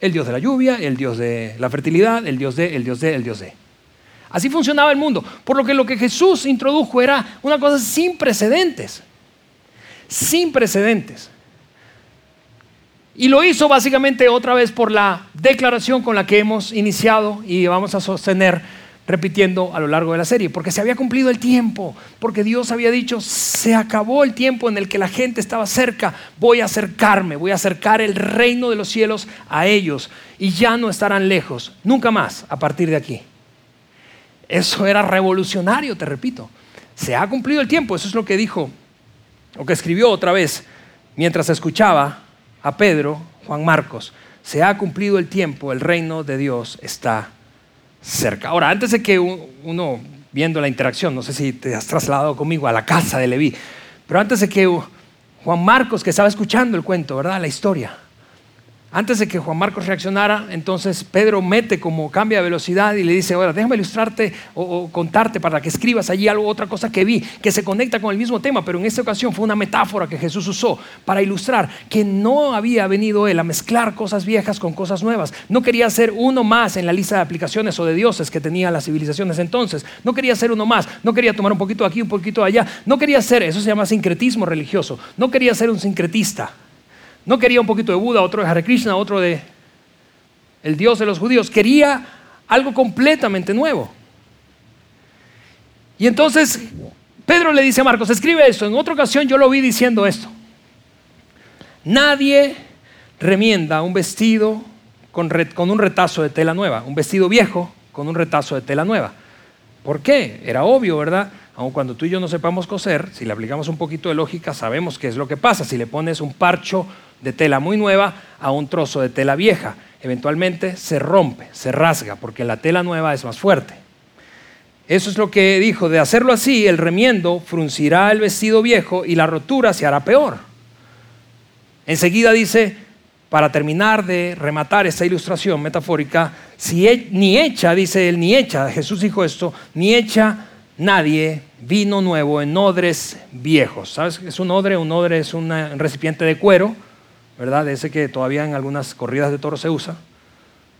el dios de la lluvia, el dios de la fertilidad, el dios de, el dios de, el dios de. Así funcionaba el mundo. Por lo que lo que Jesús introdujo era una cosa sin precedentes. Sin precedentes. Y lo hizo básicamente otra vez por la declaración con la que hemos iniciado y vamos a sostener repitiendo a lo largo de la serie, porque se había cumplido el tiempo, porque Dios había dicho, se acabó el tiempo en el que la gente estaba cerca, voy a acercarme, voy a acercar el reino de los cielos a ellos y ya no estarán lejos, nunca más a partir de aquí. Eso era revolucionario, te repito. Se ha cumplido el tiempo, eso es lo que dijo, o que escribió otra vez mientras escuchaba a Pedro, Juan Marcos. Se ha cumplido el tiempo, el reino de Dios está cerca. Ahora, antes de que uno, viendo la interacción, no sé si te has trasladado conmigo a la casa de Leví, pero antes de que Juan Marcos, que estaba escuchando el cuento, ¿verdad? La historia, antes de que Juan Marcos reaccionara, entonces Pedro mete como cambia de velocidad y le dice, ahora déjame ilustrarte o, contarte para que escribas allí algo, otra cosa que vi, que se conecta con el mismo tema, pero en esta ocasión fue una metáfora que Jesús usó para ilustrar que no había venido él a mezclar cosas viejas con cosas nuevas. No quería ser uno más en la lista de aplicaciones o de dioses que tenía las civilizaciones entonces. No quería ser uno más, no quería tomar un poquito aquí, un poquito allá. No quería ser, eso se llama sincretismo religioso. No quería ser un sincretista. No quería un poquito de Buda, otro de Hare Krishna, otro de el Dios de los judíos. Quería algo completamente nuevo. Y entonces Pedro le dice a Marcos, escribe esto. En otra ocasión yo lo vi diciendo esto. Nadie remienda un vestido con, con un retazo de tela nueva, un vestido viejo con un retazo de tela nueva. ¿Por qué? Era obvio, ¿verdad? Aun cuando tú y yo no sepamos coser, si le aplicamos un poquito de lógica, sabemos qué es lo que pasa. Si le pones un parcho de tela muy nueva a un trozo de tela vieja, eventualmente se rompe, se rasga, porque la tela nueva es más fuerte. Eso es lo que dijo, de hacerlo así, el remiendo fruncirá el vestido viejo y la rotura se hará peor. Enseguida dice, para terminar de rematar esta ilustración metafórica, si ni hecha, dice él, ni hecha, Jesús dijo esto, ni hecha nadie vino nuevo en odres viejos. ¿Sabes qué es un odre? Un odre es un recipiente de cuero, ¿verdad? Ese que todavía en algunas corridas de toro se usa,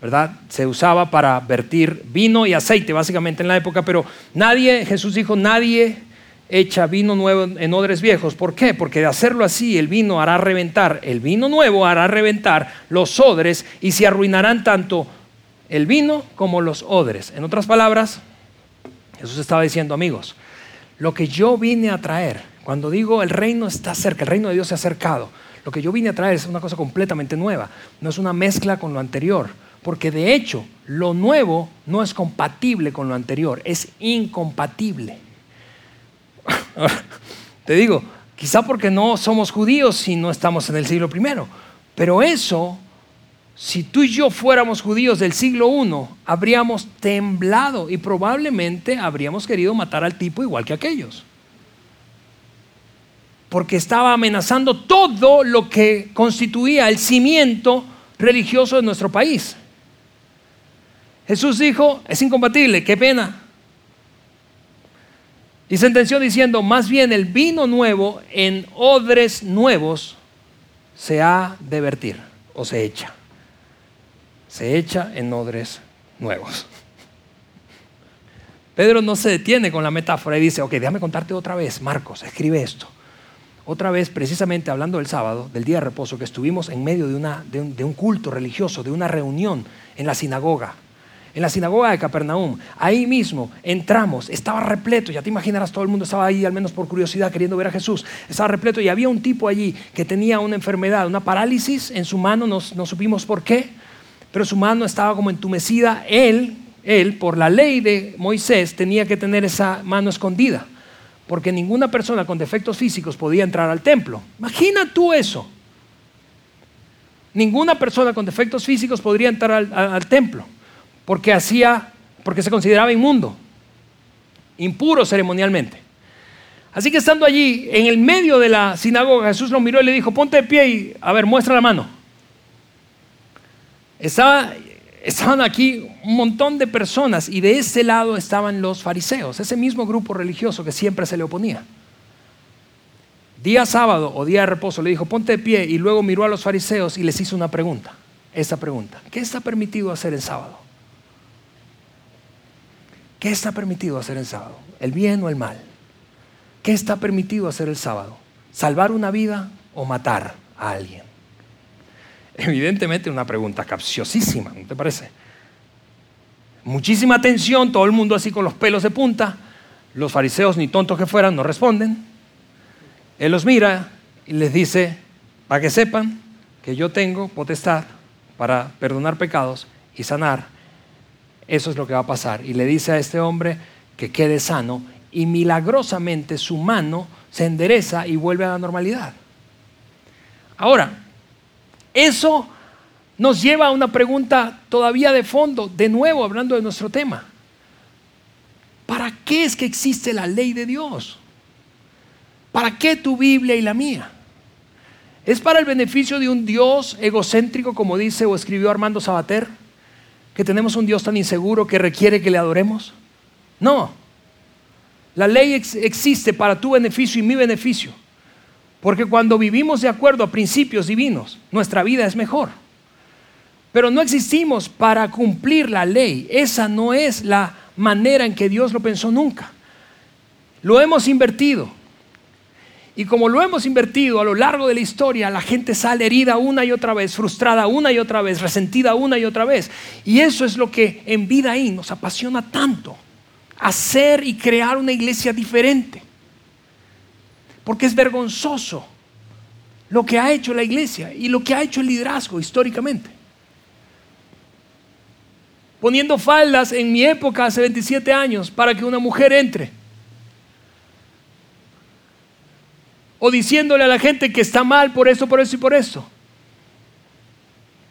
¿verdad? Se usaba para vertir vino y aceite, básicamente en la época, pero nadie, Jesús dijo, nadie echa vino nuevo en odres viejos. ¿Por qué? Porque de hacerlo así el vino hará reventar, el vino nuevo hará reventar los odres y se arruinarán tanto el vino como los odres. En otras palabras, Jesús estaba diciendo, amigos, lo que yo vine a traer, cuando digo el reino está cerca, el reino de Dios se ha acercado, lo que yo vine a traer es una cosa completamente nueva, no es una mezcla con lo anterior, porque de hecho lo nuevo no es compatible con lo anterior, es incompatible. *laughs* Te digo, quizá porque no somos judíos y no estamos en el siglo primero, pero eso, si tú y yo fuéramos judíos del siglo I, habríamos temblado y probablemente habríamos querido matar al tipo igual que aquellos. Porque estaba amenazando todo lo que constituía el cimiento religioso de nuestro país. Jesús dijo, es incompatible, qué pena, y sentenció diciendo, más bien el vino nuevo en odres nuevos se ha de vertir o se echa. Se echa en odres nuevos. Pedro no se detiene con la metáfora y dice, ok, déjame contarte otra vez, Marcos, escribe esto. Otra vez, precisamente hablando del sábado, del día de reposo, que estuvimos en medio de, una, un culto religioso, de una reunión en la sinagoga en la sinagoga de Capernaum. Ahí mismo entramos, estaba repleto, ya te imaginarás, todo el mundo estaba ahí, al menos por curiosidad, queriendo ver a Jesús. Estaba repleto y había un tipo allí que tenía una enfermedad, una parálisis en su mano, no, no supimos por qué, pero su mano estaba como entumecida. Él, él, por la ley de Moisés, tenía que tener esa mano escondida, porque ninguna persona con defectos físicos podía entrar al templo. Imagina tú eso. Ninguna persona con defectos físicos podría entrar al templo porque hacía, porque se consideraba inmundo, impuro ceremonialmente. Así que estando allí, en el medio de la sinagoga, Jesús lo miró y le dijo, ponte de pie y, a ver, muestra la mano. Estaban aquí un montón de personas y de ese lado estaban los fariseos, ese mismo grupo religioso que siempre se le oponía. Día sábado o día de reposo le dijo, ponte de pie y luego miró a los fariseos y les hizo una pregunta. Esta pregunta, ¿qué está permitido hacer el sábado? ¿Qué está permitido hacer el sábado? ¿El bien o el mal? ¿Qué está permitido hacer el sábado? ¿Salvar una vida o matar a alguien? Evidentemente una pregunta capciosísima, ¿no te parece? Muchísima atención, todo el mundo así con los pelos de punta. Los fariseos, ni tontos que fueran, no responden. Él los mira y les dice, para que sepan que yo tengo potestad para perdonar pecados y sanar eso es lo que va a pasar. Y le dice a este hombre que quede sano y milagrosamente su mano se endereza y vuelve a la normalidad. Ahora, eso nos lleva a una pregunta todavía de fondo, de nuevo hablando de nuestro tema. ¿Para qué es que existe la ley de Dios? ¿Para qué tu Biblia y la mía? ¿Es para el beneficio de un Dios egocéntrico como dice o escribió Armando Sabater? que tenemos un Dios tan inseguro que requiere que le adoremos? No. La ley existe para tu beneficio y mi beneficio. Porque cuando vivimos de acuerdo a principios divinos, nuestra vida es mejor. Pero no existimos para cumplir la ley. Esa no es la manera en que Dios lo pensó nunca. Lo hemos invertido. Y como lo hemos invertido a lo largo de la historia, la gente sale herida una y otra vez, frustrada una y otra vez, resentida una y otra vez. Y eso es lo que en vida ahí nos apasiona tanto. Hacer y crear una iglesia diferente. Porque es vergonzoso lo que ha hecho la iglesia y lo que ha hecho el liderazgo históricamente. poniendo faldas en mi época hace 27 años para que una mujer entre. O diciéndole a la gente que está mal por eso, por eso y por eso.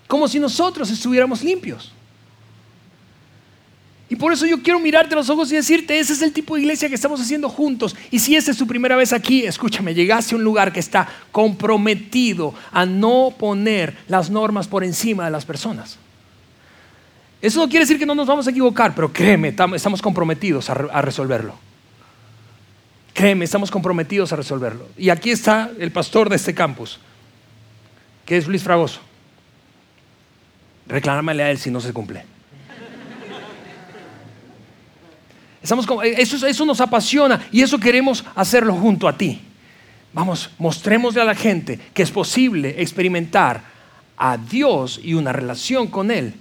Como si nosotros estuviéramos limpios. Y por eso yo quiero mirarte los ojos y decirte, ese es el tipo de iglesia que estamos haciendo juntos. Y si esta es tu primera vez aquí, escúchame, llegaste a un lugar que está comprometido a no poner las normas por encima de las personas. Eso no quiere decir que no nos vamos a equivocar, pero créeme, estamos comprometidos a, resolverlo. Créeme, estamos comprometidos a resolverlo. Y aquí está el pastor de este campus, que es Luis Fragoso. Reclámale a él si no se cumple. Eso, eso nos apasiona y eso queremos hacerlo junto a ti. Vamos, mostrémosle a la gente que es posible experimentar a Dios y una relación con Él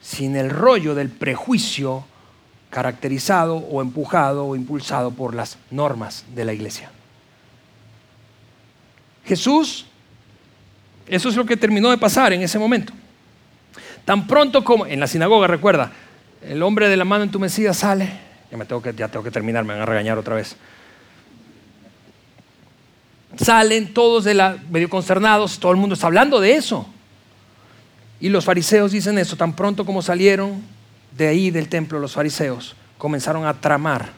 sin el rollo del prejuicio caracterizado o empujado o impulsado por las normas de la iglesia. Jesús, eso es lo que terminó de pasar en ese momento. Tan pronto como, en la sinagoga, recuerda, el hombre de la mano en tu Mesías sale, ya, me tengo que, ya tengo que terminar, me van a regañar otra vez. Salen todos de la, medio consternados, todo el mundo está hablando de eso. Y los fariseos dicen eso, tan pronto como salieron de ahí del templo los fariseos, comenzaron a tramar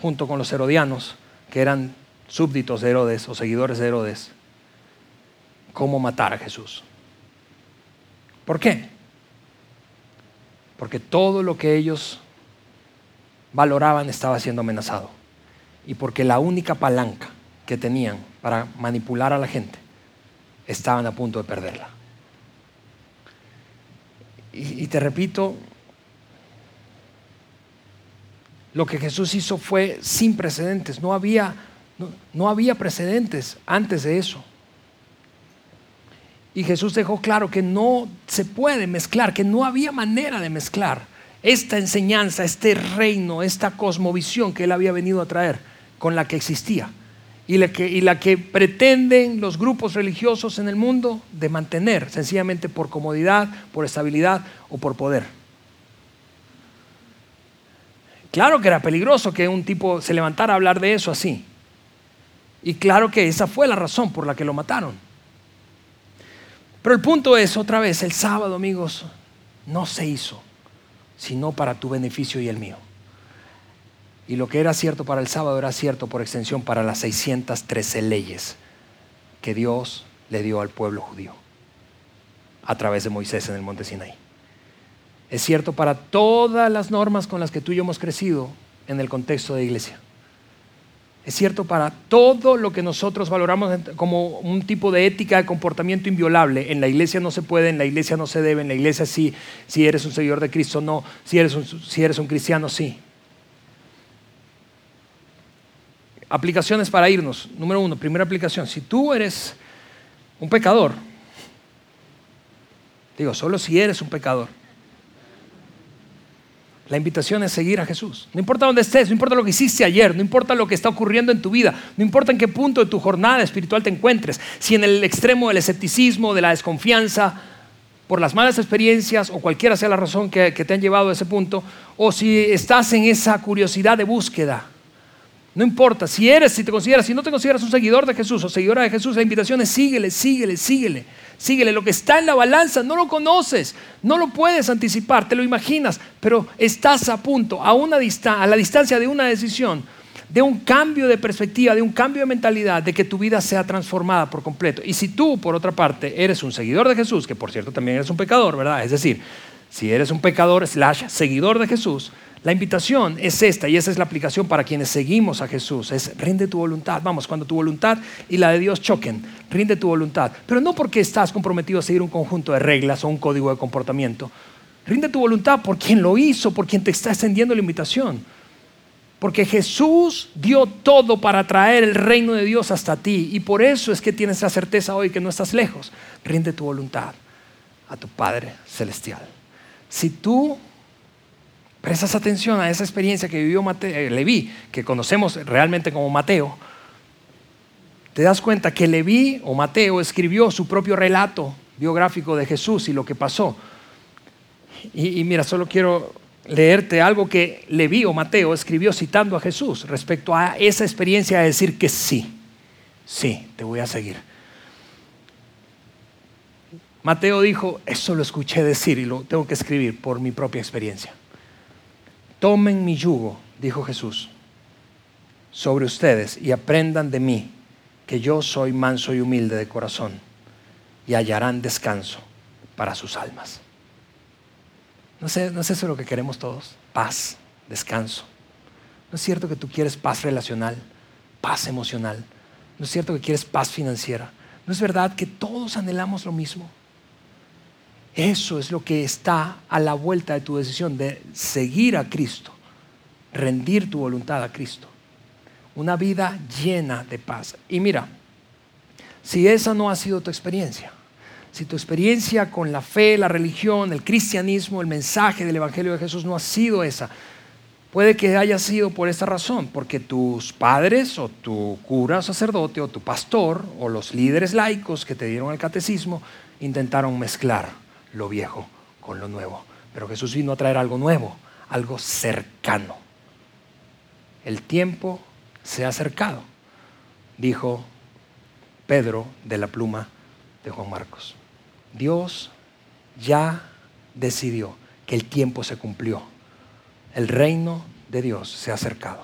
junto con los herodianos, que eran súbditos de Herodes o seguidores de Herodes, cómo matar a Jesús. ¿Por qué? Porque todo lo que ellos valoraban estaba siendo amenazado. Y porque la única palanca que tenían para manipular a la gente estaban a punto de perderla. Y, te repito, lo que Jesús hizo fue sin precedentes, no había, no, había precedentes antes de eso. Y Jesús dejó claro que no se puede mezclar, que no había manera de mezclar esta enseñanza, este reino, esta cosmovisión que él había venido a traer con la que existía y la que, pretenden los grupos religiosos en el mundo de mantener, sencillamente por comodidad, por estabilidad o por poder. Claro que era peligroso que un tipo se levantara a hablar de eso así. Y claro que esa fue la razón por la que lo mataron. Pero el punto es, otra vez, el sábado, amigos, no se hizo, sino para tu beneficio y el mío. Y lo que era cierto para el sábado era cierto por extensión para las 613 leyes que Dios le dio al pueblo judío a través de Moisés en el monte Sinaí. Es cierto para todas las normas con las que tú y yo hemos crecido en el contexto de iglesia. Es cierto para todo lo que nosotros valoramos como un tipo de ética de comportamiento inviolable. En la iglesia no se puede, en la iglesia no se debe, en la iglesia sí, si eres un seguidor de Cristo no, si eres un, si eres un cristiano sí. Aplicaciones para irnos. Número uno, primera aplicación. Si tú eres un pecador, digo, solo si eres un pecador, la invitación es seguir a Jesús. No importa dónde estés, no importa lo que hiciste ayer, no importa lo que está ocurriendo en tu vida, no importa en qué punto de tu jornada espiritual te encuentres, si en el extremo del escepticismo, de la desconfianza, por las malas experiencias o cualquiera sea la razón que, te han llevado a ese punto, o si estás en esa curiosidad de búsqueda no importa, si eres, si te consideras, si no te consideras un seguidor de Jesús o seguidora de Jesús, la invitación es síguele, síguele, síguele, síguele. Lo que está en la balanza no lo conoces, no lo puedes anticipar, te lo imaginas, pero estás a punto, a, una a la distancia de una decisión, de un cambio de perspectiva, de un cambio de mentalidad, de que tu vida sea transformada por completo. Y si tú, por otra parte, eres un seguidor de Jesús, que por cierto también eres un pecador, ¿verdad? Es decir, si eres un pecador slash seguidor de Jesús, la invitación es esta y esa es la aplicación para quienes seguimos a Jesús. Es rinde tu voluntad. Vamos, cuando tu voluntad y la de Dios choquen, rinde tu voluntad. Pero no porque estás comprometido a seguir un conjunto de reglas o un código de comportamiento. Rinde tu voluntad por quien lo hizo, por quien te está extendiendo la invitación. Porque Jesús dio todo para traer el reino de Dios hasta ti. Y por eso es que tienes la certeza hoy que no estás lejos. Rinde tu voluntad a tu Padre Celestial. Si tú prestas atención a esa experiencia que vivió Mateo, eh, que conocemos realmente como Mateo, te das cuenta que Leví o Mateo escribió su propio relato biográfico de Jesús y lo que pasó. Y, mira, solo quiero leerte algo que Leví o Mateo escribió citando a Jesús respecto a esa experiencia de decir que sí, sí, te voy a seguir. Mateo dijo, eso lo escuché decir y lo tengo que escribir por mi propia experiencia. Tomen mi yugo, dijo Jesús, sobre ustedes y aprendan de mí, que yo soy manso y humilde de corazón, y hallarán descanso para sus almas. ¿No, sé, ¿No es eso lo que queremos todos? Paz, descanso. ¿No es cierto que tú quieres paz relacional, paz emocional? ¿No es cierto que quieres paz financiera? ¿No es verdad que todos anhelamos lo mismo? Eso es lo que está a la vuelta de tu decisión de seguir a Cristo, rendir tu voluntad a Cristo. Una vida llena de paz. Y mira, si esa no ha sido tu experiencia, si tu experiencia con la fe, la religión, el cristianismo, el mensaje del Evangelio de Jesús no ha sido esa, puede que haya sido por esta razón, porque tus padres o tu cura sacerdote o tu pastor o los líderes laicos que te dieron el catecismo intentaron mezclar lo viejo con lo nuevo. Pero Jesús vino a traer algo nuevo, algo cercano. El tiempo se ha acercado, dijo Pedro de la pluma de Juan Marcos. Dios ya decidió que el tiempo se cumplió. El reino de Dios se ha acercado.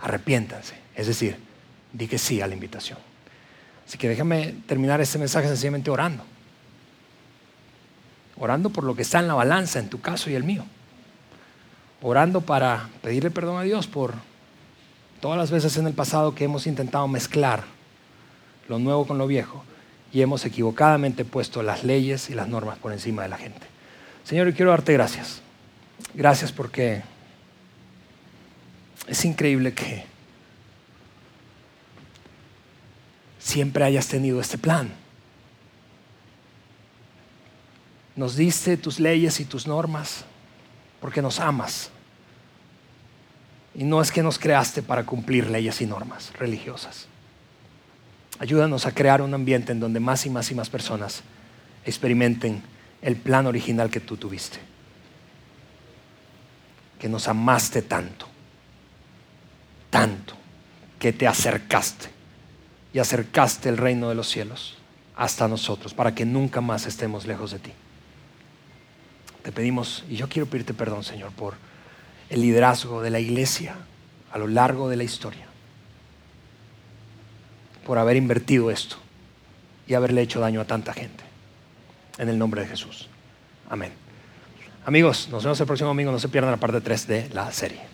Arrepiéntanse, es decir, di que sí a la invitación. Así que déjame terminar este mensaje sencillamente orando orando por lo que está en la balanza, en tu caso y el mío. Orando para pedirle perdón a Dios por todas las veces en el pasado que hemos intentado mezclar lo nuevo con lo viejo y hemos equivocadamente puesto las leyes y las normas por encima de la gente. Señor, yo quiero darte gracias. Gracias porque es increíble que siempre hayas tenido este plan Nos diste tus leyes y tus normas porque nos amas. Y no es que nos creaste para cumplir leyes y normas religiosas. Ayúdanos a crear un ambiente en donde más y más y más personas experimenten el plan original que tú tuviste. Que nos amaste tanto, tanto, que te acercaste y acercaste el reino de los cielos hasta nosotros para que nunca más estemos lejos de ti. Te pedimos, y yo quiero pedirte perdón, Señor, por el liderazgo de la iglesia a lo largo de la historia, por haber invertido esto y haberle hecho daño a tanta gente. En el nombre de Jesús. Amén. Amigos, nos vemos el próximo domingo. No se pierdan la parte 3 de la serie.